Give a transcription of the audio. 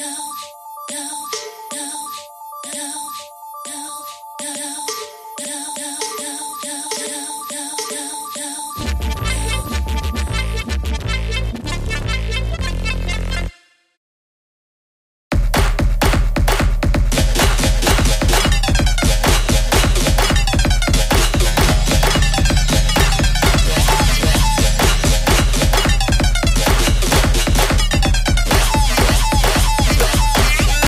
go, go.